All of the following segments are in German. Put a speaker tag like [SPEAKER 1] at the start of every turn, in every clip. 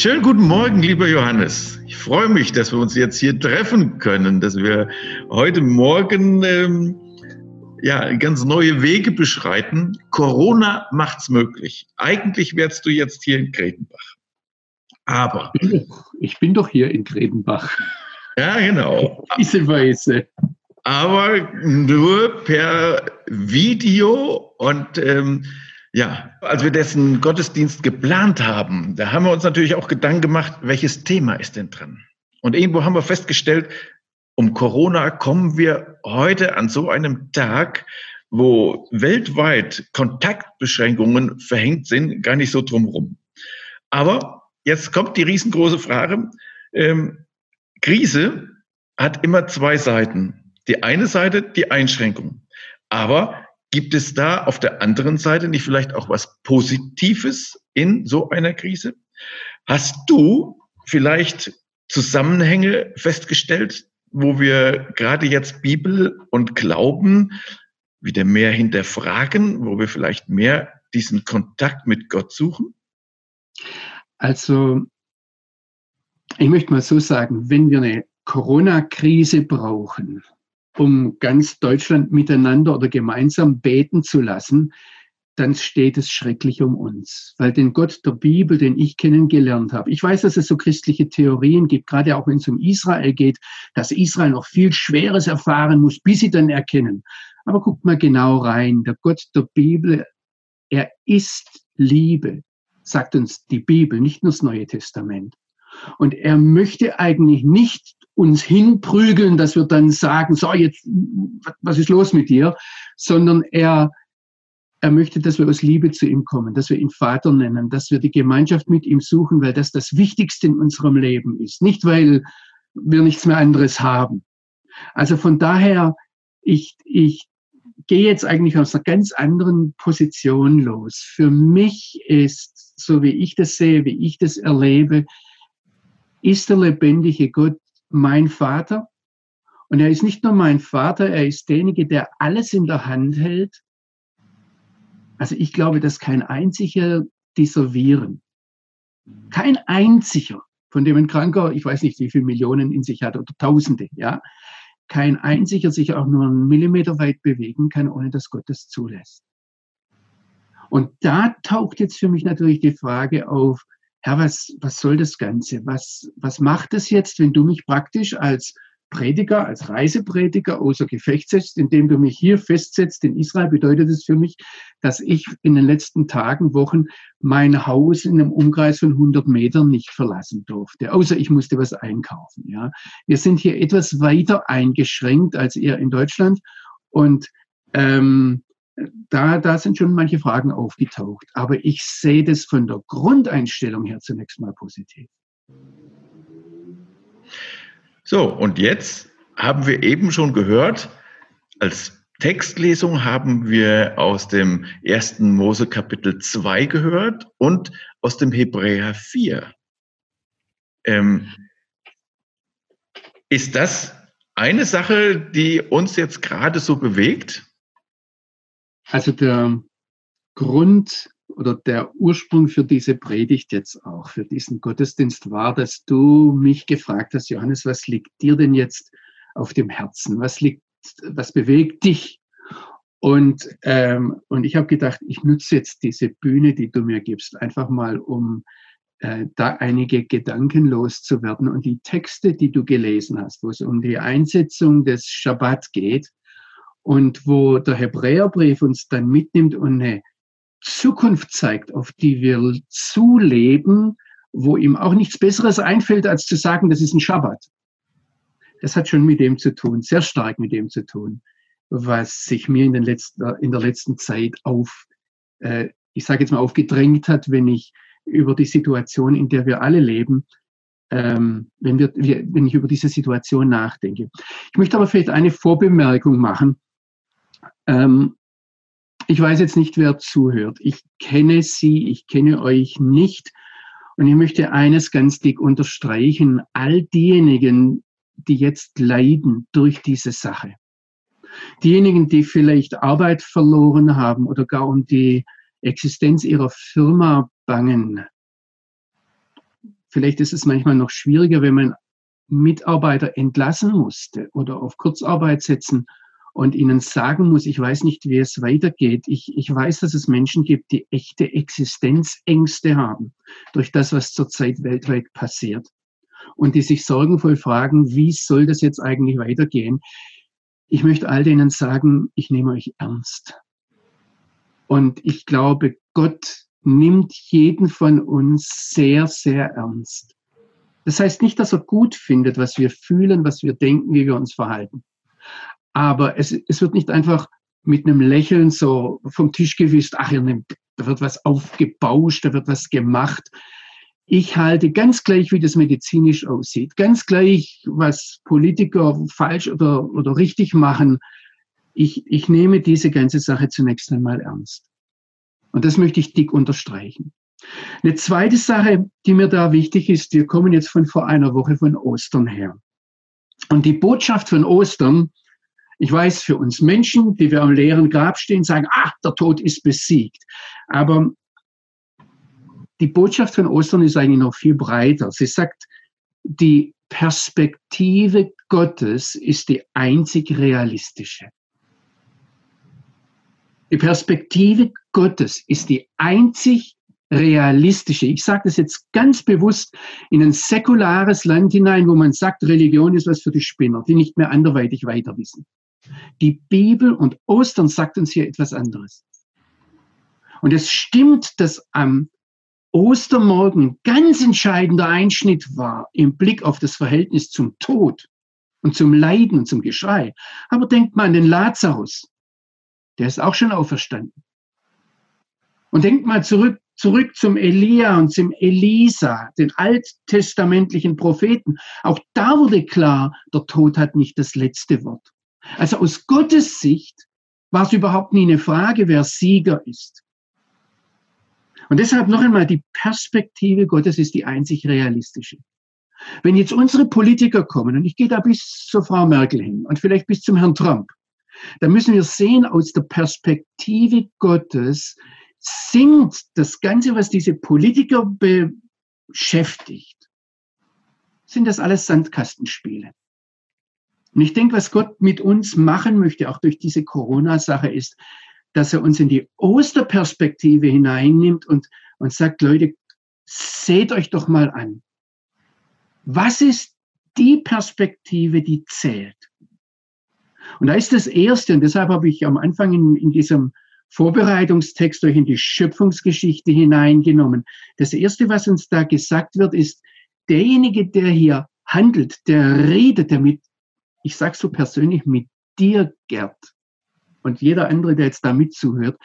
[SPEAKER 1] Schönen guten Morgen, lieber Johannes. Ich freue mich, dass wir uns jetzt hier treffen können, dass wir heute Morgen ähm, ja, ganz neue Wege beschreiten. Corona macht's möglich. Eigentlich wärst du jetzt hier in Gretenbach. Aber.
[SPEAKER 2] Ich bin doch, ich bin doch hier in Gretenbach.
[SPEAKER 1] Ja, genau.
[SPEAKER 2] Diese Weise.
[SPEAKER 1] Aber nur per Video und ähm, ja, als wir dessen Gottesdienst geplant haben, da haben wir uns natürlich auch Gedanken gemacht, welches Thema ist denn drin? Und irgendwo haben wir festgestellt, um Corona kommen wir heute an so einem Tag, wo weltweit Kontaktbeschränkungen verhängt sind, gar nicht so drumherum. Aber jetzt kommt die riesengroße Frage. Ähm, Krise hat immer zwei Seiten. Die eine Seite, die Einschränkung. Aber Gibt es da auf der anderen Seite nicht vielleicht auch was Positives in so einer Krise? Hast du vielleicht Zusammenhänge festgestellt, wo wir gerade jetzt Bibel und Glauben wieder mehr hinterfragen, wo wir vielleicht mehr diesen Kontakt mit Gott suchen?
[SPEAKER 2] Also, ich möchte mal so sagen, wenn wir eine Corona-Krise brauchen, um ganz Deutschland miteinander oder gemeinsam beten zu lassen, dann steht es schrecklich um uns. Weil den Gott der Bibel, den ich kennengelernt habe, ich weiß, dass es so christliche Theorien gibt, gerade auch wenn es um Israel geht, dass Israel noch viel Schweres erfahren muss, bis sie dann erkennen. Aber guckt mal genau rein. Der Gott der Bibel, er ist Liebe, sagt uns die Bibel, nicht nur das Neue Testament. Und er möchte eigentlich nicht uns hinprügeln, dass wir dann sagen, so jetzt, was ist los mit dir? Sondern er, er möchte, dass wir aus Liebe zu ihm kommen, dass wir ihn Vater nennen, dass wir die Gemeinschaft mit ihm suchen, weil das das Wichtigste in unserem Leben ist. Nicht, weil wir nichts mehr anderes haben. Also von daher, ich, ich gehe jetzt eigentlich aus einer ganz anderen Position los. Für mich ist, so wie ich das sehe, wie ich das erlebe, ist der lebendige Gott mein Vater. Und er ist nicht nur mein Vater, er ist derjenige, der alles in der Hand hält. Also ich glaube, dass kein einziger dieser Viren, kein einziger, von dem ein Kranker, ich weiß nicht, wie viele Millionen in sich hat oder Tausende, ja, kein einziger sich auch nur einen Millimeter weit bewegen kann, ohne dass Gott das zulässt. Und da taucht jetzt für mich natürlich die Frage auf, Herr, was, was soll das Ganze? Was, was macht es jetzt, wenn du mich praktisch als Prediger, als Reiseprediger außer Gefecht setzt, indem du mich hier festsetzt. In Israel bedeutet es für mich, dass ich in den letzten Tagen, Wochen mein Haus in einem Umkreis von 100 Metern nicht verlassen durfte, außer ich musste was einkaufen. Ja, wir sind hier etwas weiter eingeschränkt als ihr in Deutschland und ähm, da, da sind schon manche Fragen aufgetaucht. Aber ich sehe das von der Grundeinstellung her zunächst mal positiv.
[SPEAKER 1] So, und jetzt haben wir eben schon gehört, als Textlesung haben wir aus dem ersten Mose Kapitel 2 gehört und aus dem Hebräer 4. Ähm, ist das eine Sache, die uns jetzt gerade so bewegt?
[SPEAKER 2] Also der Grund oder der Ursprung für diese Predigt jetzt auch, für diesen Gottesdienst war, dass du mich gefragt hast, Johannes, was liegt dir denn jetzt auf dem Herzen? Was liegt, was bewegt dich? Und, ähm, und ich habe gedacht, ich nutze jetzt diese Bühne, die du mir gibst, einfach mal, um äh, da einige Gedanken loszuwerden. Und die Texte, die du gelesen hast, wo es um die Einsetzung des Schabbat geht, und wo der Hebräerbrief uns dann mitnimmt und eine Zukunft zeigt, auf die wir zuleben, wo ihm auch nichts Besseres einfällt, als zu sagen, das ist ein Schabbat. Das hat schon mit dem zu tun, sehr stark mit dem zu tun, was sich mir in, den letzten, in der letzten Zeit auf, äh, ich sage jetzt mal, aufgedrängt hat, wenn ich über die Situation, in der wir alle leben, ähm, wenn, wir, wenn ich über diese Situation nachdenke. Ich möchte aber vielleicht eine Vorbemerkung machen, ähm, ich weiß jetzt nicht, wer zuhört. Ich kenne Sie, ich kenne euch nicht. Und ich möchte eines ganz dick unterstreichen. All diejenigen, die jetzt leiden durch diese Sache. Diejenigen, die vielleicht Arbeit verloren haben oder gar um die Existenz ihrer Firma bangen. vielleicht ist es manchmal noch schwieriger, wenn man Mitarbeiter entlassen musste oder auf Kurzarbeit setzen und ihnen sagen muss, ich weiß nicht, wie es weitergeht. Ich, ich weiß, dass es Menschen gibt, die echte Existenzängste haben durch das, was zurzeit weltweit passiert und die sich sorgenvoll fragen, wie soll das jetzt eigentlich weitergehen? Ich möchte all denen sagen, ich nehme euch ernst. Und ich glaube, Gott nimmt jeden von uns sehr, sehr ernst. Das heißt nicht, dass er gut findet, was wir fühlen, was wir denken, wie wir uns verhalten. Aber es, es wird nicht einfach mit einem Lächeln so vom Tisch gewischt, ach, da wird was aufgebauscht, da wird was gemacht. Ich halte ganz gleich, wie das medizinisch aussieht, ganz gleich, was Politiker falsch oder, oder richtig machen. Ich, ich nehme diese ganze Sache zunächst einmal ernst. Und das möchte ich dick unterstreichen. Eine zweite Sache, die mir da wichtig ist, wir kommen jetzt von vor einer Woche von Ostern her. Und die Botschaft von Ostern ich weiß, für uns Menschen, die wir am leeren Grab stehen, sagen, ah, der Tod ist besiegt. Aber die Botschaft von Ostern ist eigentlich noch viel breiter. Sie sagt, die Perspektive Gottes ist die einzig realistische. Die Perspektive Gottes ist die einzig realistische. Ich sage das jetzt ganz bewusst in ein säkulares Land hinein, wo man sagt, Religion ist was für die Spinner, die nicht mehr anderweitig weiter wissen. Die Bibel und Ostern sagt uns hier etwas anderes. Und es stimmt, dass am Ostermorgen ganz entscheidender Einschnitt war im Blick auf das Verhältnis zum Tod und zum Leiden und zum Geschrei. Aber denkt mal an den Lazarus. Der ist auch schon auferstanden. Und denkt mal zurück, zurück zum Elia und zum Elisa, den alttestamentlichen Propheten. Auch da wurde klar, der Tod hat nicht das letzte Wort. Also aus Gottes Sicht war es überhaupt nie eine Frage, wer Sieger ist. Und deshalb noch einmal, die Perspektive Gottes ist die einzig realistische. Wenn jetzt unsere Politiker kommen, und ich gehe da bis zur Frau Merkel hin und vielleicht bis zum Herrn Trump, dann müssen wir sehen, aus der Perspektive Gottes sind das Ganze, was diese Politiker beschäftigt, sind das alles Sandkastenspiele. Und ich denke, was Gott mit uns machen möchte, auch durch diese Corona-Sache, ist, dass er uns in die Osterperspektive hineinnimmt und, und sagt, Leute, seht euch doch mal an. Was ist die Perspektive, die zählt? Und da ist das Erste, und deshalb habe ich am Anfang in, in diesem Vorbereitungstext euch in die Schöpfungsgeschichte hineingenommen. Das Erste, was uns da gesagt wird, ist, derjenige, der hier handelt, der redet, der mit ich sage so persönlich, mit dir, Gerd, und jeder andere, der jetzt da mitzuhört,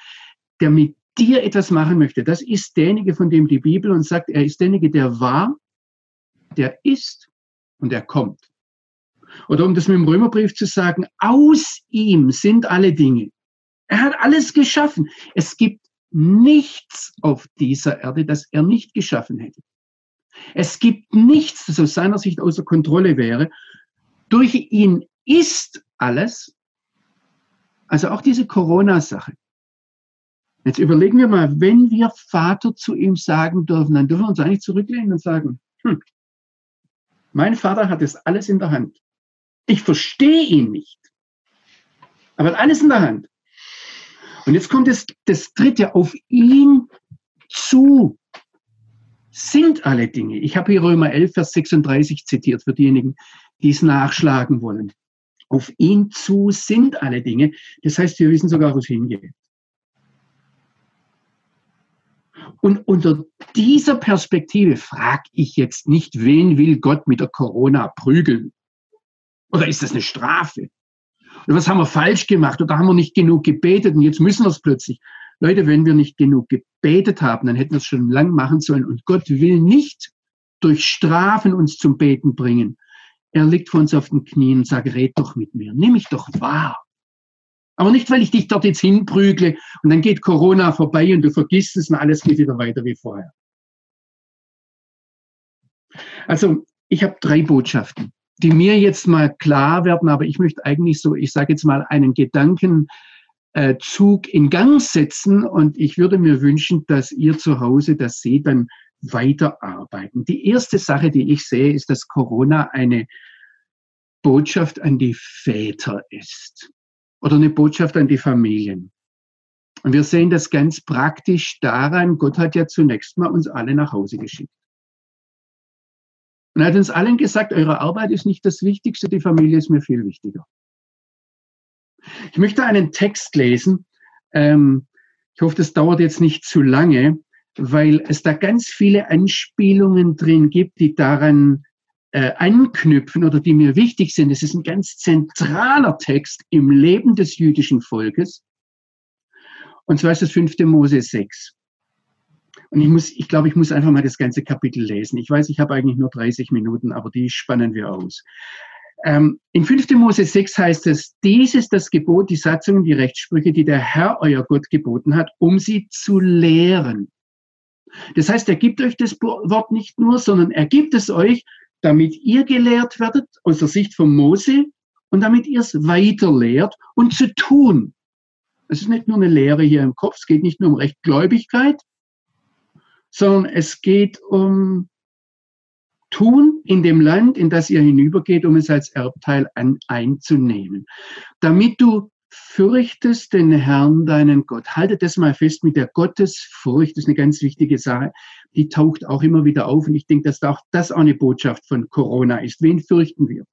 [SPEAKER 2] der mit dir etwas machen möchte, das ist derjenige, von dem die Bibel uns sagt, er ist derjenige, der war, der ist und er kommt. Oder um das mit dem Römerbrief zu sagen, aus ihm sind alle Dinge. Er hat alles geschaffen. Es gibt nichts auf dieser Erde, das er nicht geschaffen hätte. Es gibt nichts, das aus seiner Sicht außer Kontrolle wäre. Durch ihn ist alles, also auch diese Corona-Sache. Jetzt überlegen wir mal, wenn wir Vater zu ihm sagen dürfen, dann dürfen wir uns eigentlich zurücklehnen und sagen, hm, mein Vater hat es alles in der Hand. Ich verstehe ihn nicht, aber alles in der Hand. Und jetzt kommt das, das dritte, auf ihn zu sind alle Dinge. Ich habe hier Römer 11, Vers 36 zitiert für diejenigen, die es nachschlagen wollen. Auf ihn zu sind alle Dinge. Das heißt, wir wissen sogar, wo es hingeht. Und unter dieser Perspektive frage ich jetzt nicht, wen will Gott mit der Corona prügeln? Oder ist das eine Strafe? Oder was haben wir falsch gemacht? Oder haben wir nicht genug gebetet und jetzt müssen wir es plötzlich? Leute, wenn wir nicht genug gebetet haben, dann hätten wir es schon lang machen sollen. Und Gott will nicht durch Strafen uns zum Beten bringen. Er liegt vor uns auf den Knien und sagt, red doch mit mir, nimm mich doch wahr. Aber nicht, weil ich dich dort jetzt hinprügle und dann geht Corona vorbei und du vergisst es und alles geht wieder weiter wie vorher. Also, ich habe drei Botschaften, die mir jetzt mal klar werden, aber ich möchte eigentlich so, ich sage jetzt mal, einen Gedanken äh, in Gang setzen und ich würde mir wünschen, dass ihr zu Hause das seht, dann weiterarbeiten. Die erste Sache, die ich sehe, ist, dass Corona eine Botschaft an die Väter ist oder eine Botschaft an die Familien. Und wir sehen das ganz praktisch daran, Gott hat ja zunächst mal uns alle nach Hause geschickt. Und er hat uns allen gesagt, eure Arbeit ist nicht das Wichtigste, die Familie ist mir viel wichtiger. Ich möchte einen Text lesen. Ähm, ich hoffe, das dauert jetzt nicht zu lange, weil es da ganz viele Anspielungen drin gibt, die daran äh, anknüpfen oder die mir wichtig sind. Es ist ein ganz zentraler Text im Leben des jüdischen Volkes. Und zwar ist das 5. Mose 6. Und ich muss, ich glaube, ich muss einfach mal das ganze Kapitel lesen. Ich weiß, ich habe eigentlich nur 30 Minuten, aber die spannen wir aus. Ähm, in 5. Mose 6 heißt es, dies ist das Gebot, die Satzungen, die Rechtssprüche, die der Herr, euer Gott, geboten hat, um sie zu lehren. Das heißt, er gibt euch das Wort nicht nur, sondern er gibt es euch, damit ihr gelehrt werdet aus der Sicht von Mose und damit ihr es weiter lehrt und zu tun. Es ist nicht nur eine Lehre hier im Kopf, es geht nicht nur um Rechtgläubigkeit, sondern es geht um Tun in dem Land, in das ihr hinübergeht, um es als Erbteil an, einzunehmen. Damit du fürchtest den Herrn, deinen Gott. Haltet das mal fest mit der Gottesfurcht, das ist eine ganz wichtige Sache. Die taucht auch immer wieder auf und ich denke, dass auch das auch eine Botschaft von Corona ist. Wen fürchten wir?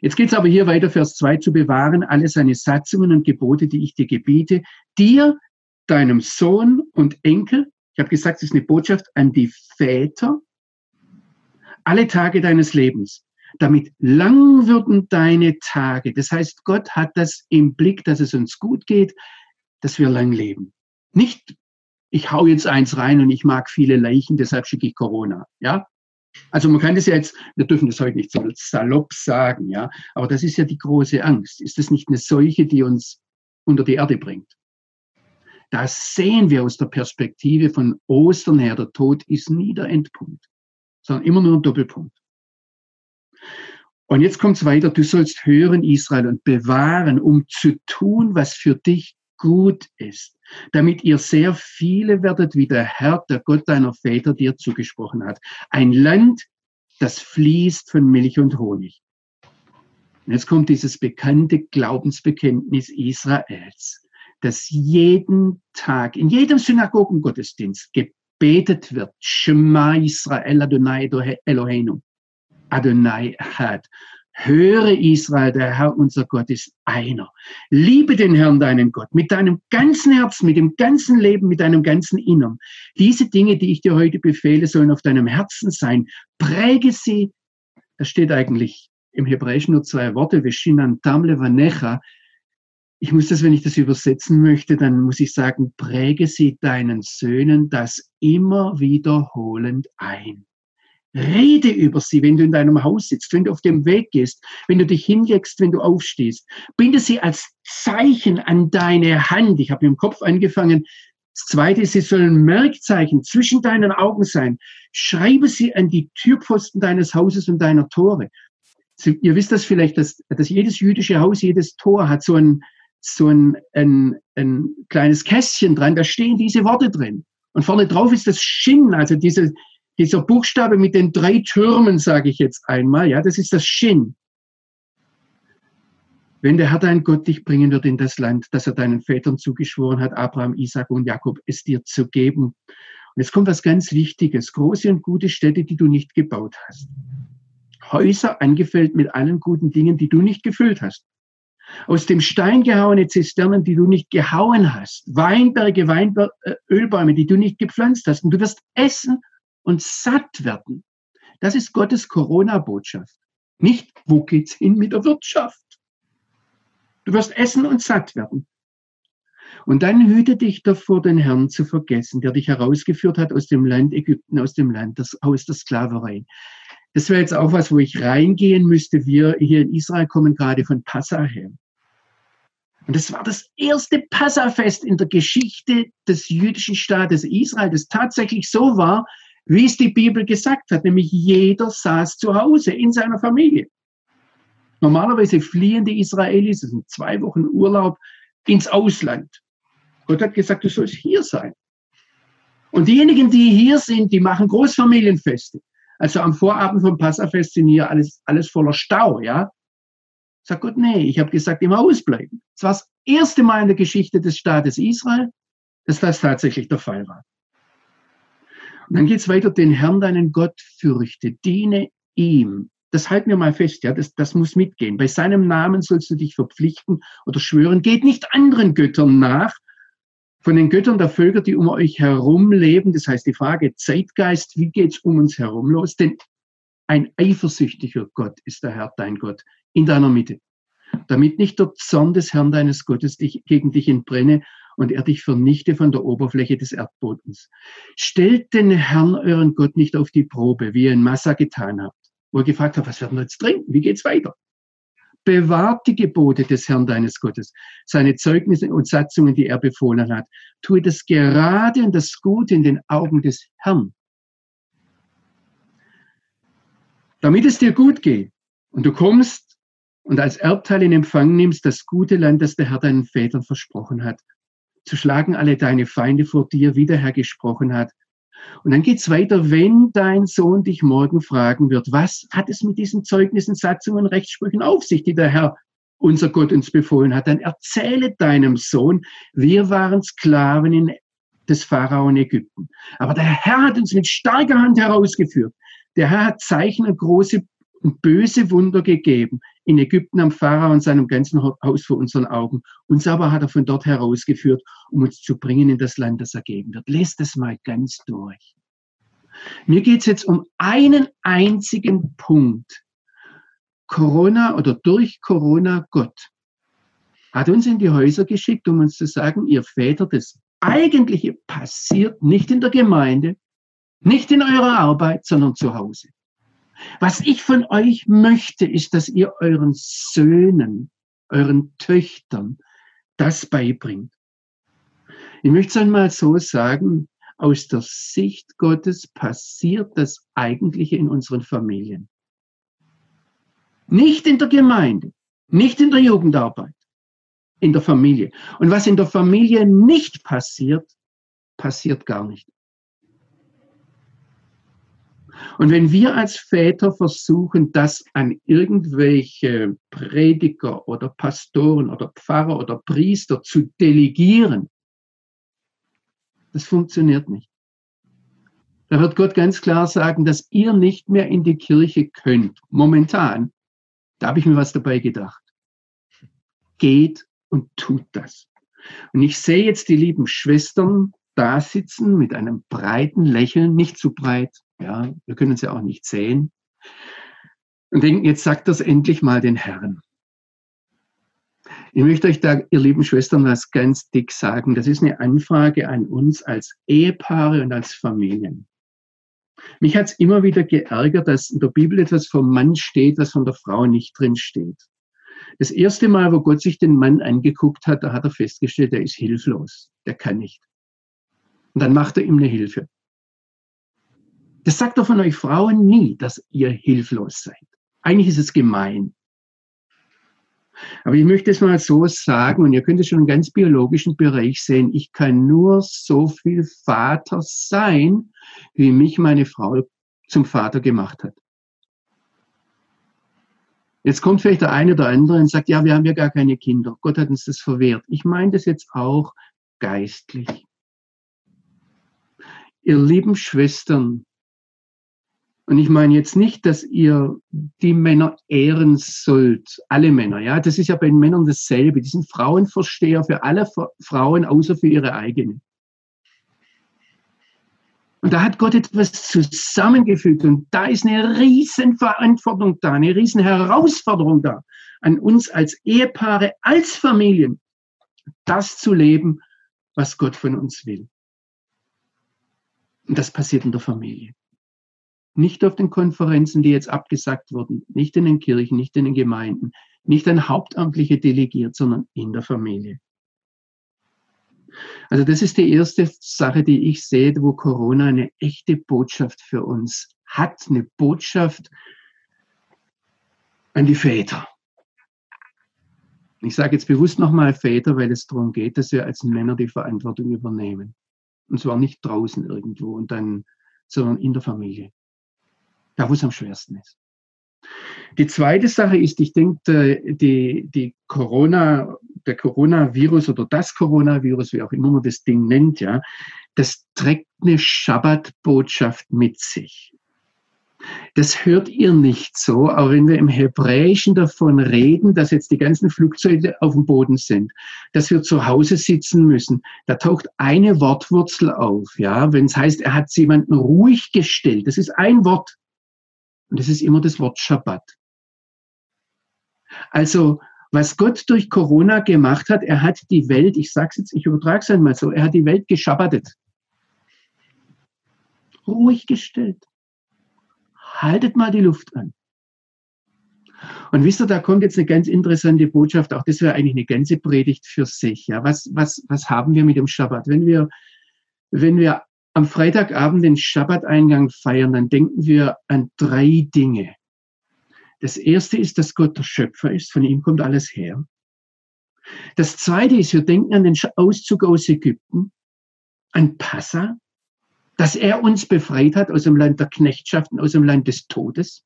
[SPEAKER 2] Jetzt geht es aber hier weiter, Vers 2, zu bewahren alle seine Satzungen und Gebote, die ich dir gebiete, dir, deinem Sohn und Enkel. Ich habe gesagt, es ist eine Botschaft an die Väter, alle Tage deines Lebens, damit lang würden deine Tage. Das heißt, Gott hat das im Blick, dass es uns gut geht, dass wir lang leben. Nicht, ich hau jetzt eins rein und ich mag viele Leichen, deshalb schicke ich Corona. Ja, also man kann das ja jetzt, wir dürfen das heute nicht so salopp sagen, ja, aber das ist ja die große Angst. Ist das nicht eine Seuche, die uns unter die Erde bringt? Da sehen wir aus der Perspektive von Ostern her, der Tod ist nie der Endpunkt, sondern immer nur ein Doppelpunkt. Und jetzt kommt es weiter, du sollst hören, Israel, und bewahren, um zu tun, was für dich gut ist, damit ihr sehr viele werdet, wie der Herr, der Gott deiner Väter dir zugesprochen hat. Ein Land, das fließt von Milch und Honig. Und jetzt kommt dieses bekannte Glaubensbekenntnis Israels, das jeden Tag, in jedem Synagogengottesdienst gebetet wird. Shema Israel Adonai Eloheinu. Adonai hat. Höre Israel, der Herr unser Gott ist einer. Liebe den Herrn, deinen Gott, mit deinem ganzen Herzen, mit dem ganzen Leben, mit deinem ganzen Innern. Diese Dinge, die ich dir heute befehle, sollen auf deinem Herzen sein. Präge sie. Da steht eigentlich im Hebräischen nur zwei Worte, Veshinan Tamle Vanecha. Ich muss das, wenn ich das übersetzen möchte, dann muss ich sagen, präge sie deinen Söhnen das immer wiederholend ein. Rede über sie, wenn du in deinem Haus sitzt, wenn du auf dem Weg gehst, wenn du dich hinlegst, wenn du aufstehst. Binde sie als Zeichen an deine Hand. Ich habe im Kopf angefangen. Das zweite, sie sollen Merkzeichen zwischen deinen Augen sein. Schreibe sie an die Türpfosten deines Hauses und deiner Tore. Sie, ihr wisst das vielleicht, dass, dass jedes jüdische Haus, jedes Tor hat so ein, so ein, ein, ein kleines Kästchen dran, da stehen diese Worte drin. Und vorne drauf ist das Shin, also diese, dieser Buchstabe mit den drei Türmen, sage ich jetzt einmal, ja, das ist das Shin. Wenn der Herr dein Gott dich bringen wird in das Land, das er deinen Vätern zugeschworen hat, Abraham, Isaac und Jakob, es dir zu geben. Und jetzt kommt was ganz Wichtiges. Große und gute Städte, die du nicht gebaut hast. Häuser angefüllt mit allen guten Dingen, die du nicht gefüllt hast. Aus dem Stein gehauene Zisternen, die du nicht gehauen hast. Weinberge, Weinber äh, Ölbäume, die du nicht gepflanzt hast. Und du wirst essen und satt werden. Das ist Gottes Corona-Botschaft. Nicht, wo geht's hin mit der Wirtschaft? Du wirst essen und satt werden. Und dann hüte dich davor, den Herrn zu vergessen, der dich herausgeführt hat aus dem Land Ägypten, aus dem Land, das, aus der Sklaverei. Das wäre jetzt auch was, wo ich reingehen müsste. Wir hier in Israel kommen gerade von Passa her. Und das war das erste Passafest in der Geschichte des jüdischen Staates Israel, das tatsächlich so war, wie es die Bibel gesagt hat, nämlich jeder saß zu Hause in seiner Familie. Normalerweise fliehen die Israelis, das sind zwei Wochen Urlaub, ins Ausland. Gott hat gesagt, du sollst hier sein. Und diejenigen, die hier sind, die machen Großfamilienfeste. Also am Vorabend vom Passafest sind hier alles, alles voller Stau, ja. Sag Gott, nee, ich habe gesagt, im Haus bleiben. Das war das erste Mal in der Geschichte des Staates Israel, dass das tatsächlich der Fall war. Und dann geht's weiter, den Herrn, deinen Gott fürchte, diene ihm. Das halten wir mal fest, ja, das, das muss mitgehen. Bei seinem Namen sollst du dich verpflichten oder schwören, geht nicht anderen Göttern nach, von den Göttern der Völker, die um euch herum leben. Das heißt, die Frage Zeitgeist, wie geht's um uns herum los? Denn ein eifersüchtiger Gott ist der Herr, dein Gott, in deiner Mitte. Damit nicht der Zorn des Herrn deines Gottes dich, gegen dich entbrenne und er dich vernichte von der Oberfläche des Erdbodens. Stellt den Herrn euren Gott nicht auf die Probe, wie ihr in Massa getan habt, wo er gefragt hat, was werden wir jetzt trinken? Wie geht's weiter? Bewahrt die Gebote des Herrn deines Gottes, seine Zeugnisse und Satzungen, die er befohlen hat. Tue das Gerade und das Gute in den Augen des Herrn. Damit es dir gut geht und du kommst und als Erbteil in Empfang nimmst das gute Land, das der Herr deinen Vätern versprochen hat, zu schlagen alle deine Feinde vor dir, wie der Herr gesprochen hat. Und dann geht's weiter, wenn dein Sohn dich morgen fragen wird, was hat es mit diesen Zeugnissen, Satzungen, Rechtssprüchen auf sich, die der Herr, unser Gott, uns befohlen hat, dann erzähle deinem Sohn, wir waren Sklaven in, des Pharao in Ägypten. Aber der Herr hat uns mit starker Hand herausgeführt. Der Herr hat Zeichen und große und böse Wunder gegeben in Ägypten am Pharao und seinem ganzen Haus vor unseren Augen. Uns aber hat er von dort herausgeführt, um uns zu bringen in das Land, das er geben wird. Lest das mal ganz durch. Mir geht es jetzt um einen einzigen Punkt. Corona oder durch Corona Gott hat uns in die Häuser geschickt, um uns zu sagen, ihr Väter, das Eigentliche passiert nicht in der Gemeinde, nicht in eurer Arbeit, sondern zu Hause. Was ich von euch möchte, ist, dass ihr euren Söhnen, euren Töchtern das beibringt. Ich möchte es einmal so sagen, aus der Sicht Gottes passiert das Eigentliche in unseren Familien. Nicht in der Gemeinde, nicht in der Jugendarbeit, in der Familie. Und was in der Familie nicht passiert, passiert gar nicht. Und wenn wir als Väter versuchen, das an irgendwelche Prediger oder Pastoren oder Pfarrer oder Priester zu delegieren, das funktioniert nicht. Da wird Gott ganz klar sagen, dass ihr nicht mehr in die Kirche könnt. Momentan, da habe ich mir was dabei gedacht. Geht und tut das. Und ich sehe jetzt die lieben Schwestern da sitzen mit einem breiten Lächeln, nicht zu breit, ja, wir können sie auch nicht sehen. Und denken, jetzt sagt das endlich mal den Herrn. Ich möchte euch da, ihr lieben Schwestern, was ganz dick sagen. Das ist eine Anfrage an uns als Ehepaare und als Familien. Mich hat es immer wieder geärgert, dass in der Bibel etwas vom Mann steht, was von der Frau nicht drin steht. Das erste Mal, wo Gott sich den Mann angeguckt hat, da hat er festgestellt, er ist hilflos, der kann nicht. Und dann macht er ihm eine Hilfe. Das sagt doch von euch Frauen nie, dass ihr hilflos seid. Eigentlich ist es gemein. Aber ich möchte es mal so sagen, und ihr könnt es schon im ganz biologischen Bereich sehen, ich kann nur so viel Vater sein, wie mich meine Frau zum Vater gemacht hat. Jetzt kommt vielleicht der eine oder andere und sagt, ja, wir haben ja gar keine Kinder. Gott hat uns das verwehrt. Ich meine das jetzt auch geistlich. Ihr lieben Schwestern, und ich meine jetzt nicht, dass ihr die Männer ehren sollt, alle Männer, ja. Das ist ja bei den Männern dasselbe. Die sind Frauenversteher für alle Frauen, außer für ihre eigene. Und da hat Gott etwas zusammengefügt und da ist eine riesen Verantwortung da, eine riesen Herausforderung da, an uns als Ehepaare, als Familien, das zu leben, was Gott von uns will. Und das passiert in der Familie. Nicht auf den Konferenzen, die jetzt abgesagt wurden, nicht in den Kirchen, nicht in den Gemeinden, nicht ein Hauptamtliche delegiert, sondern in der Familie. Also das ist die erste Sache, die ich sehe, wo Corona eine echte Botschaft für uns hat, eine Botschaft an die Väter. Ich sage jetzt bewusst nochmal Väter, weil es darum geht, dass wir als Männer die Verantwortung übernehmen. Und zwar nicht draußen irgendwo und dann, sondern in der Familie. Da, wo es am schwersten ist. Die zweite Sache ist, ich denke, die, die Corona, der Coronavirus oder das Coronavirus, wie auch immer man das Ding nennt, ja, das trägt eine Schabbatbotschaft mit sich. Das hört ihr nicht so, auch wenn wir im Hebräischen davon reden, dass jetzt die ganzen Flugzeuge auf dem Boden sind, dass wir zu Hause sitzen müssen. Da taucht eine Wortwurzel auf, ja, wenn es heißt, er hat jemanden ruhig gestellt. Das ist ein Wort. Und das ist immer das Wort Schabbat. Also, was Gott durch Corona gemacht hat, er hat die Welt, ich sag's jetzt, ich übertrage es einmal so, er hat die Welt geschabbatet. Ruhig gestellt haltet mal die Luft an. Und wisst ihr, da kommt jetzt eine ganz interessante Botschaft, auch das wäre eigentlich eine ganze Predigt für sich. Ja, was, was, was haben wir mit dem Schabbat? Wenn wir, wenn wir am Freitagabend den Schabbateingang feiern, dann denken wir an drei Dinge. Das erste ist, dass Gott der Schöpfer ist, von ihm kommt alles her. Das zweite ist, wir denken an den Auszug aus Ägypten, an Passa, dass er uns befreit hat aus dem Land der Knechtschaften, aus dem Land des Todes.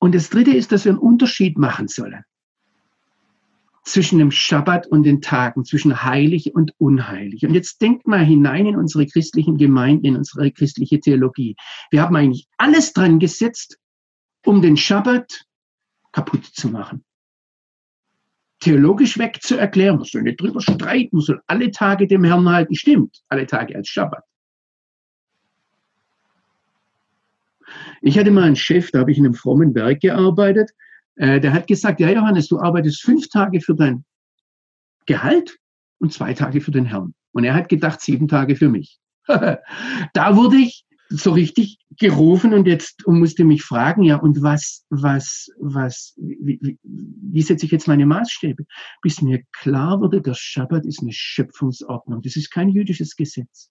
[SPEAKER 2] Und das Dritte ist, dass wir einen Unterschied machen sollen zwischen dem Schabbat und den Tagen, zwischen heilig und unheilig. Und jetzt denkt mal hinein in unsere christlichen Gemeinden, in unsere christliche Theologie. Wir haben eigentlich alles dran gesetzt, um den Schabbat kaputt zu machen theologisch wegzuerklären. Man soll nicht drüber streiten, man soll alle Tage dem Herrn halten. Stimmt, alle Tage als Schabbat. Ich hatte mal einen Chef, da habe ich in einem frommen Werk gearbeitet, äh, der hat gesagt, ja Johannes, du arbeitest fünf Tage für dein Gehalt und zwei Tage für den Herrn. Und er hat gedacht, sieben Tage für mich. da wurde ich so richtig gerufen und jetzt und musste mich fragen, ja, und was, was, was, wie, wie, wie setze ich jetzt meine Maßstäbe? Bis mir klar wurde, der Schabbat ist eine Schöpfungsordnung. Das ist kein jüdisches Gesetz.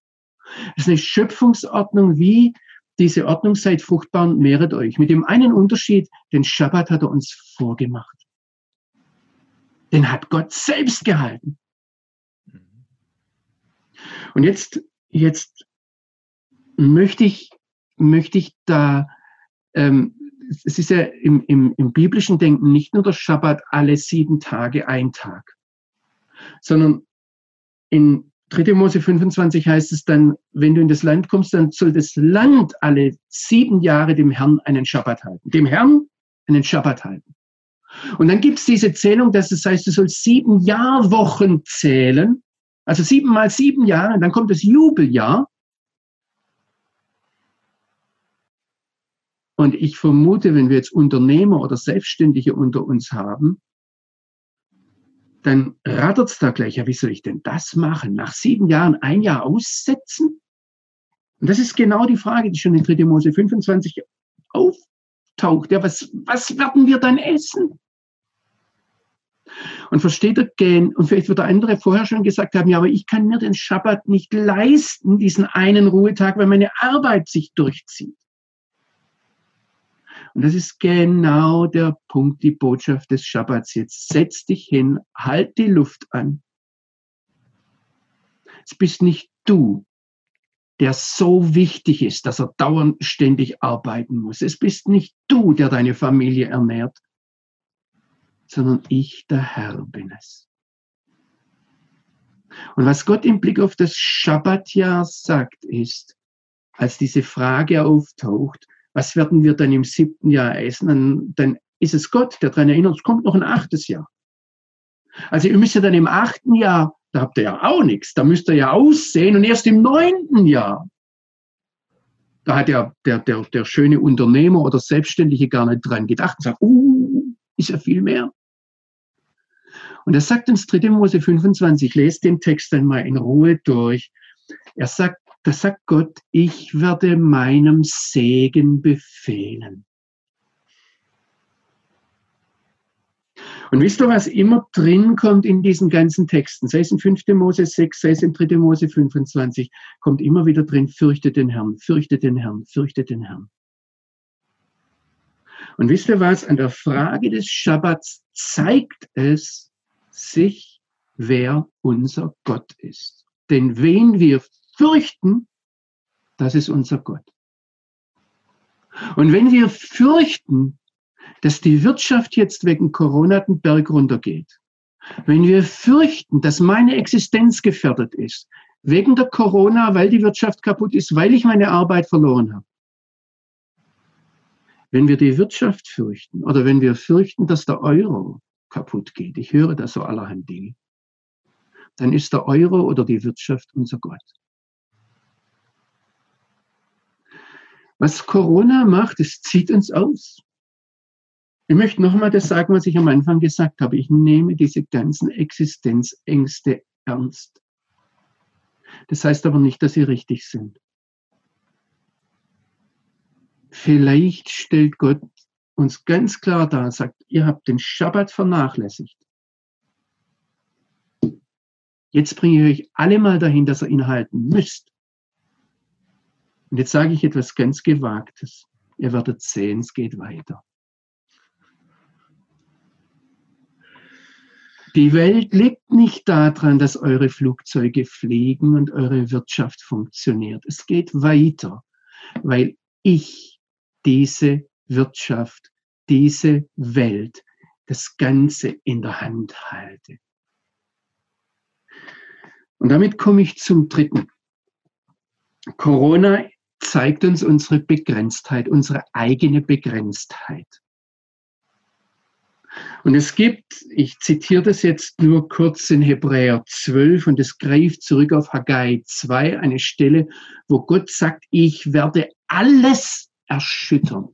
[SPEAKER 2] Das ist eine Schöpfungsordnung, wie diese Ordnung seid fruchtbar und mehret euch. Mit dem einen Unterschied, den Schabbat hat er uns vorgemacht. Den hat Gott selbst gehalten. Und jetzt, jetzt möchte ich, möchte ich da, ähm, es ist ja im, im, im biblischen Denken nicht nur der Schabbat alle sieben Tage ein Tag, sondern in 3. Mose 25 heißt es dann, wenn du in das Land kommst, dann soll das Land alle sieben Jahre dem Herrn einen Schabbat halten. Dem Herrn einen Schabbat halten. Und dann gibt es diese Zählung, dass es heißt, du sollst sieben Jahrwochen zählen. Also sieben mal sieben Jahre, dann kommt das Jubeljahr. Und ich vermute, wenn wir jetzt Unternehmer oder Selbstständige unter uns haben, dann rattert es da gleich, ja, wie soll ich denn das machen? Nach sieben Jahren ein Jahr aussetzen? Und das ist genau die Frage, die schon in 3. Mose 25 auftaucht. Ja, was, was werden wir dann essen? Und versteht er gern, und vielleicht wird der andere vorher schon gesagt haben, ja, aber ich kann mir den Schabbat nicht leisten, diesen einen Ruhetag, weil meine Arbeit sich durchzieht. Und das ist genau der Punkt, die Botschaft des Schabbats. Jetzt setz dich hin, halt die Luft an. Es bist nicht du, der so wichtig ist, dass er dauernd ständig arbeiten muss. Es bist nicht du, der deine Familie ernährt, sondern ich, der Herr, bin es. Und was Gott im Blick auf das Schabbatjahr sagt, ist, als diese Frage auftaucht, was werden wir dann im siebten Jahr essen? Dann, ist es Gott, der daran erinnert, es kommt noch ein achtes Jahr. Also ihr müsst ja dann im achten Jahr, da habt ihr ja auch nichts, da müsst ihr ja aussehen und erst im neunten Jahr. Da hat ja der, der, der schöne Unternehmer oder Selbstständige gar nicht dran gedacht und sagt, uh, ist ja viel mehr. Und er sagt uns 3. Mose 25, lest den Text dann mal in Ruhe durch. Er sagt, da sagt Gott, ich werde meinem Segen befehlen. Und wisst ihr, was immer drin kommt in diesen ganzen Texten, sei es in 5. Mose 6, sei es in 3. Mose 25, kommt immer wieder drin, fürchte den Herrn, fürchte den Herrn, fürchte den Herrn. Und wisst ihr was, an der Frage des Schabbats zeigt es sich, wer unser Gott ist. Denn wen wir fürchten, das ist unser Gott. Und wenn wir fürchten, dass die Wirtschaft jetzt wegen Corona den Berg runtergeht, wenn wir fürchten, dass meine Existenz gefährdet ist, wegen der Corona, weil die Wirtschaft kaputt ist, weil ich meine Arbeit verloren habe, wenn wir die Wirtschaft fürchten oder wenn wir fürchten, dass der Euro kaputt geht, ich höre da so allerhand Dinge, dann ist der Euro oder die Wirtschaft unser Gott. Was Corona macht, es zieht uns aus. Ich möchte nochmal das sagen, was ich am Anfang gesagt habe. Ich nehme diese ganzen Existenzängste ernst. Das heißt aber nicht, dass sie richtig sind. Vielleicht stellt Gott uns ganz klar dar, sagt, ihr habt den Schabbat vernachlässigt. Jetzt bringe ich euch alle mal dahin, dass ihr ihn halten müsst. Und jetzt sage ich etwas ganz Gewagtes. Ihr werdet sehen, es geht weiter. Die Welt liegt nicht daran, dass eure Flugzeuge fliegen und eure Wirtschaft funktioniert. Es geht weiter, weil ich diese Wirtschaft, diese Welt, das Ganze in der Hand halte. Und damit komme ich zum dritten. Corona zeigt uns unsere Begrenztheit, unsere eigene Begrenztheit. Und es gibt, ich zitiere das jetzt nur kurz in Hebräer 12 und es greift zurück auf Haggai 2, eine Stelle, wo Gott sagt, ich werde alles erschüttern.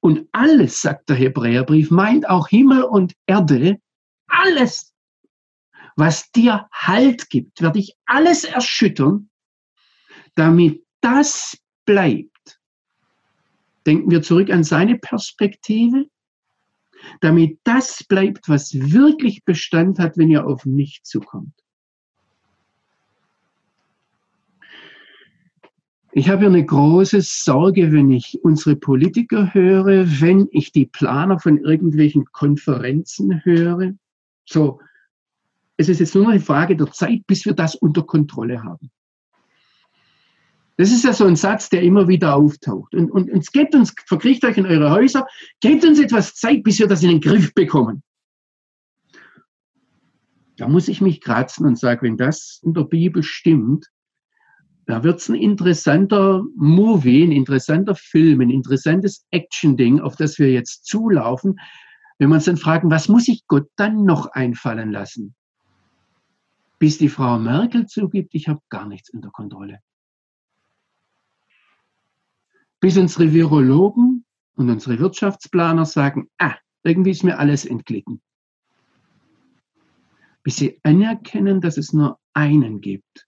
[SPEAKER 2] Und alles, sagt der Hebräerbrief, meint auch Himmel und Erde, alles, was dir Halt gibt, werde ich alles erschüttern, damit das bleibt. Denken wir zurück an seine Perspektive damit das bleibt, was wirklich Bestand hat, wenn ihr auf mich zukommt. Ich habe eine große Sorge, wenn ich unsere Politiker höre, wenn ich die Planer von irgendwelchen Konferenzen höre. So, es ist jetzt nur eine Frage der Zeit, bis wir das unter Kontrolle haben. Das ist ja so ein Satz, der immer wieder auftaucht. Und, und, und es uns, verkriecht euch in eure Häuser, gebt uns etwas Zeit, bis wir das in den Griff bekommen. Da muss ich mich kratzen und sagen, wenn das in der Bibel stimmt, da wird es ein interessanter Movie, ein interessanter Film, ein interessantes Action-Ding, auf das wir jetzt zulaufen, wenn wir uns dann fragen, was muss ich Gott dann noch einfallen lassen? Bis die Frau Merkel zugibt, ich habe gar nichts unter Kontrolle bis unsere Virologen und unsere Wirtschaftsplaner sagen, ah, irgendwie ist mir alles entglitten. Bis sie anerkennen, dass es nur einen gibt,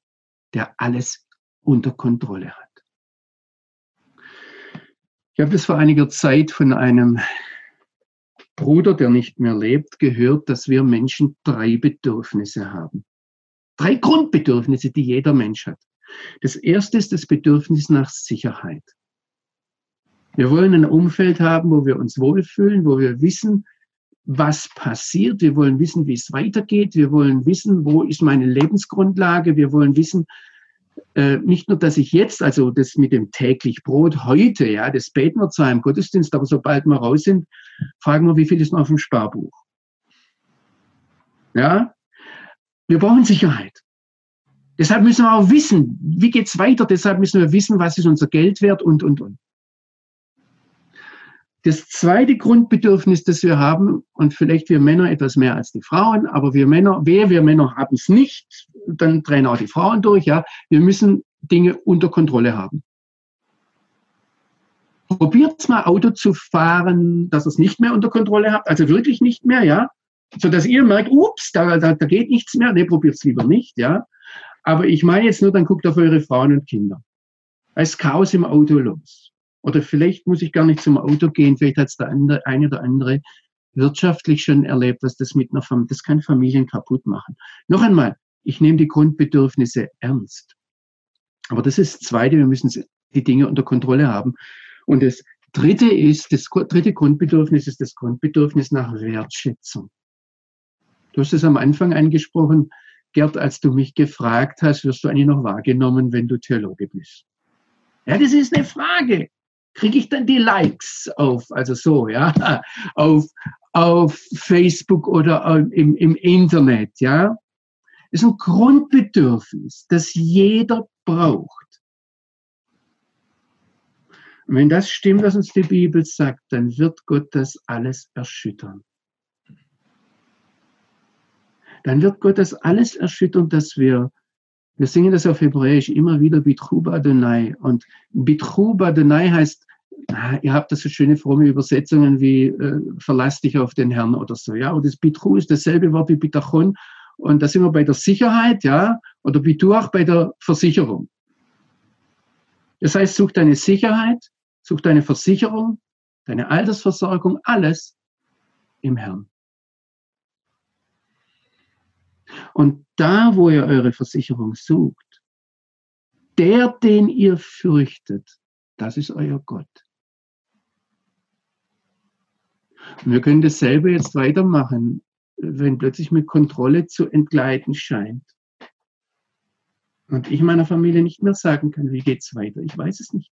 [SPEAKER 2] der alles unter Kontrolle hat. Ich habe das vor einiger Zeit von einem Bruder, der nicht mehr lebt, gehört, dass wir Menschen drei Bedürfnisse haben. Drei Grundbedürfnisse, die jeder Mensch hat. Das erste ist das Bedürfnis nach Sicherheit. Wir wollen ein Umfeld haben, wo wir uns wohlfühlen, wo wir wissen, was passiert. Wir wollen wissen, wie es weitergeht. Wir wollen wissen, wo ist meine Lebensgrundlage. Wir wollen wissen, äh, nicht nur, dass ich jetzt, also das mit dem täglich Brot heute, ja, das beten wir zwar im Gottesdienst, aber sobald wir raus sind, fragen wir, wie viel ist noch auf dem Sparbuch? Ja, wir brauchen Sicherheit. Deshalb müssen wir auch wissen, wie geht's weiter. Deshalb müssen wir wissen, was ist unser Geld wert und, und, und. Das zweite Grundbedürfnis, das wir haben, und vielleicht wir Männer etwas mehr als die Frauen, aber wir Männer, wer wir Männer haben es nicht, dann drehen auch die Frauen durch, ja. Wir müssen Dinge unter Kontrolle haben. Probiert mal Auto zu fahren, dass ihr es nicht mehr unter Kontrolle habt, also wirklich nicht mehr, ja. So dass ihr merkt, ups, da, da, da geht nichts mehr. Nee, probiert es lieber nicht, ja. Aber ich meine jetzt nur, dann guckt auf eure Frauen und Kinder. Da ist Chaos im Auto los. Oder vielleicht muss ich gar nicht zum Auto gehen, vielleicht hat es der andere, eine oder andere wirtschaftlich schon erlebt, was das mit einer Familie, das kann Familien kaputt machen. Noch einmal, ich nehme die Grundbedürfnisse ernst. Aber das ist das Zweite, wir müssen die Dinge unter Kontrolle haben. Und das Dritte ist, das dritte Grundbedürfnis ist das Grundbedürfnis nach Wertschätzung. Du hast es am Anfang angesprochen, Gerd, als du mich gefragt hast, wirst du eigentlich noch wahrgenommen, wenn du Theologe bist? Ja, das ist eine Frage. Kriege ich dann die Likes auf, also so, ja, auf, auf Facebook oder im, im Internet, ja? Das ist ein Grundbedürfnis, das jeder braucht. Und wenn das stimmt, was uns die Bibel sagt, dann wird Gott das alles erschüttern. Dann wird Gott das alles erschüttern, dass wir, wir singen das auf Hebräisch immer wieder Bitruba Adonai. Und Bitruba Adonai heißt, ah, ihr habt das so schöne fromme Übersetzungen wie äh, verlass dich auf den Herrn oder so, ja. Und das Bitru ist dasselbe Wort wie Bitachon. Und da sind wir bei der Sicherheit, ja, oder Bituach bei der Versicherung. Das heißt, such deine Sicherheit, Such deine Versicherung, deine Altersversorgung, alles im Herrn. Und da, wo ihr eure Versicherung sucht, der, den ihr fürchtet, das ist euer Gott. Und wir können dasselbe jetzt weitermachen, wenn plötzlich mit Kontrolle zu entgleiten scheint. Und ich meiner Familie nicht mehr sagen kann, wie geht's weiter. Ich weiß es nicht.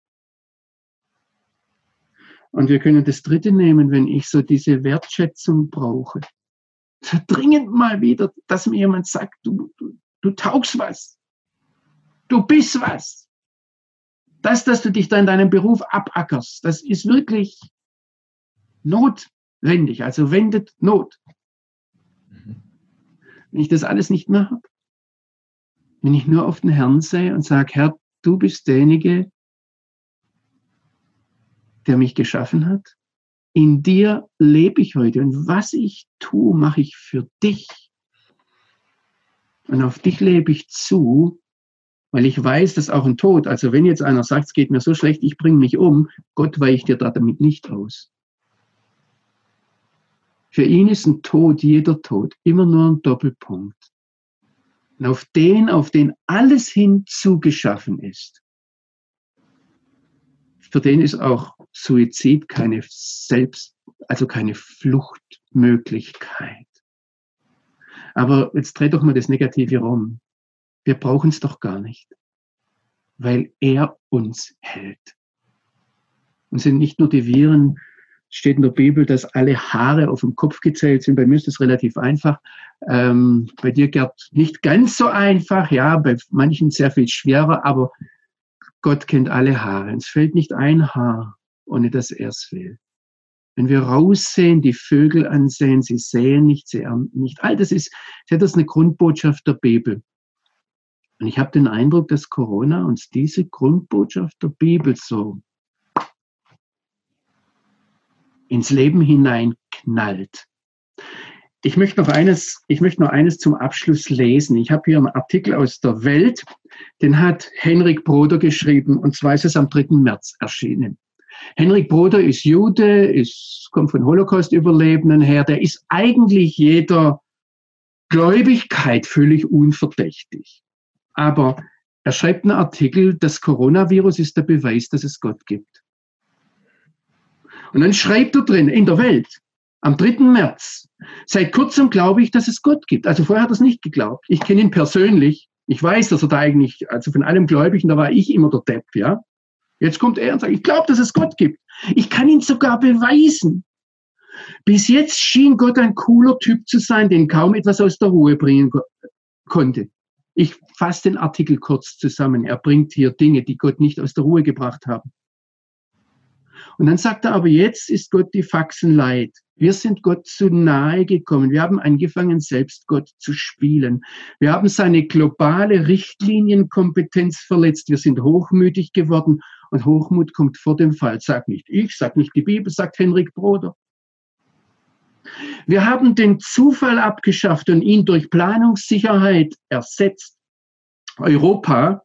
[SPEAKER 2] Und wir können das dritte nehmen, wenn ich so diese Wertschätzung brauche. So dringend mal wieder, dass mir jemand sagt, du, du, du taugst was. Du bist was. Das, dass du dich da in deinem Beruf abackerst, das ist wirklich notwendig. Also wendet Not. Wenn ich das alles nicht mehr habe, wenn ich nur auf den Herrn sehe und sage, Herr, du bist derjenige, der mich geschaffen hat. In dir lebe ich heute und was ich tue, mache ich für dich. Und auf dich lebe ich zu, weil ich weiß, dass auch ein Tod, also wenn jetzt einer sagt, es geht mir so schlecht, ich bringe mich um, Gott weicht dir damit nicht aus. Für ihn ist ein Tod, jeder Tod, immer nur ein Doppelpunkt. Und auf den, auf den alles hin zugeschaffen ist, für den ist auch Suizid keine Selbst, also keine Fluchtmöglichkeit. Aber jetzt dreh doch mal das Negative rum. Wir brauchen es doch gar nicht, weil er uns hält. Und sind nicht nur die Viren, steht in der Bibel, dass alle Haare auf dem Kopf gezählt sind. Bei mir ist das relativ einfach. Ähm, bei dir, Gerd, nicht ganz so einfach. Ja, bei manchen sehr viel schwerer, aber Gott kennt alle Haare. Es fällt nicht ein Haar ohne dass er es will. Wenn wir raussehen, die Vögel ansehen, sie säen nicht, sie ernten nicht. All das ist, das ist eine Grundbotschaft der Bibel. Und ich habe den Eindruck, dass Corona uns diese Grundbotschaft der Bibel so ins Leben hineinknallt. Ich möchte noch eines, ich möchte noch eines zum Abschluss lesen. Ich habe hier einen Artikel aus der Welt, den hat Henrik Broder geschrieben, und zwar ist es am 3. März erschienen. Henrik Broder ist Jude, ist, kommt von Holocaust-Überlebenden her, der ist eigentlich jeder Gläubigkeit völlig unverdächtig. Aber er schreibt einen Artikel, das Coronavirus ist der Beweis, dass es Gott gibt. Und dann schreibt er drin, in der Welt, am 3. März, seit kurzem glaube ich, dass es Gott gibt. Also vorher hat er es nicht geglaubt. Ich kenne ihn persönlich. Ich weiß, dass er da eigentlich, also von allem Gläubigen, da war ich immer der Depp, ja. Jetzt kommt er und sagt, ich glaube, dass es Gott gibt. Ich kann ihn sogar beweisen. Bis jetzt schien Gott ein cooler Typ zu sein, den kaum etwas aus der Ruhe bringen konnte. Ich fasse den Artikel kurz zusammen. Er bringt hier Dinge, die Gott nicht aus der Ruhe gebracht haben. Und dann sagt er, aber jetzt ist Gott die Faxen leid. Wir sind Gott zu nahe gekommen. Wir haben angefangen, selbst Gott zu spielen. Wir haben seine globale Richtlinienkompetenz verletzt. Wir sind hochmütig geworden und Hochmut kommt vor dem Fall. Sag nicht ich, sag nicht die Bibel, sagt Henrik Broder. Wir haben den Zufall abgeschafft und ihn durch Planungssicherheit ersetzt. Europa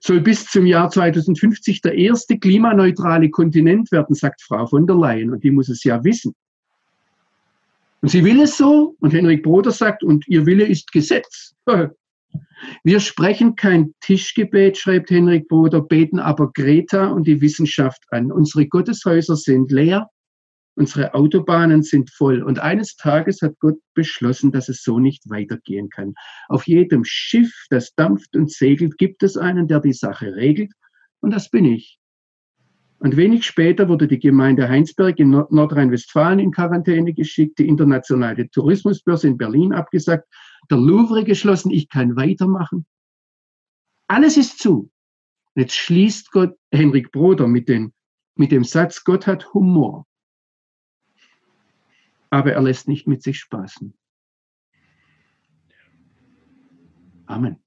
[SPEAKER 2] soll bis zum Jahr 2050 der erste klimaneutrale Kontinent werden, sagt Frau von der Leyen. Und die muss es ja wissen. Und sie will es so. Und Henrik Broder sagt, und ihr Wille ist Gesetz. Wir sprechen kein Tischgebet, schreibt Henrik Broder, beten aber Greta und die Wissenschaft an. Unsere Gotteshäuser sind leer Unsere Autobahnen sind voll. Und eines Tages hat Gott beschlossen, dass es so nicht weitergehen kann. Auf jedem Schiff, das dampft und segelt, gibt es einen, der die Sache regelt. Und das bin ich. Und wenig später wurde die Gemeinde Heinsberg in Nordrhein-Westfalen in Quarantäne geschickt, die internationale Tourismusbörse in Berlin abgesagt, der Louvre geschlossen, ich kann weitermachen. Alles ist zu. Jetzt schließt Gott Henrik Broder mit, den, mit dem Satz, Gott hat Humor. Aber er lässt nicht mit sich spaßen. Amen.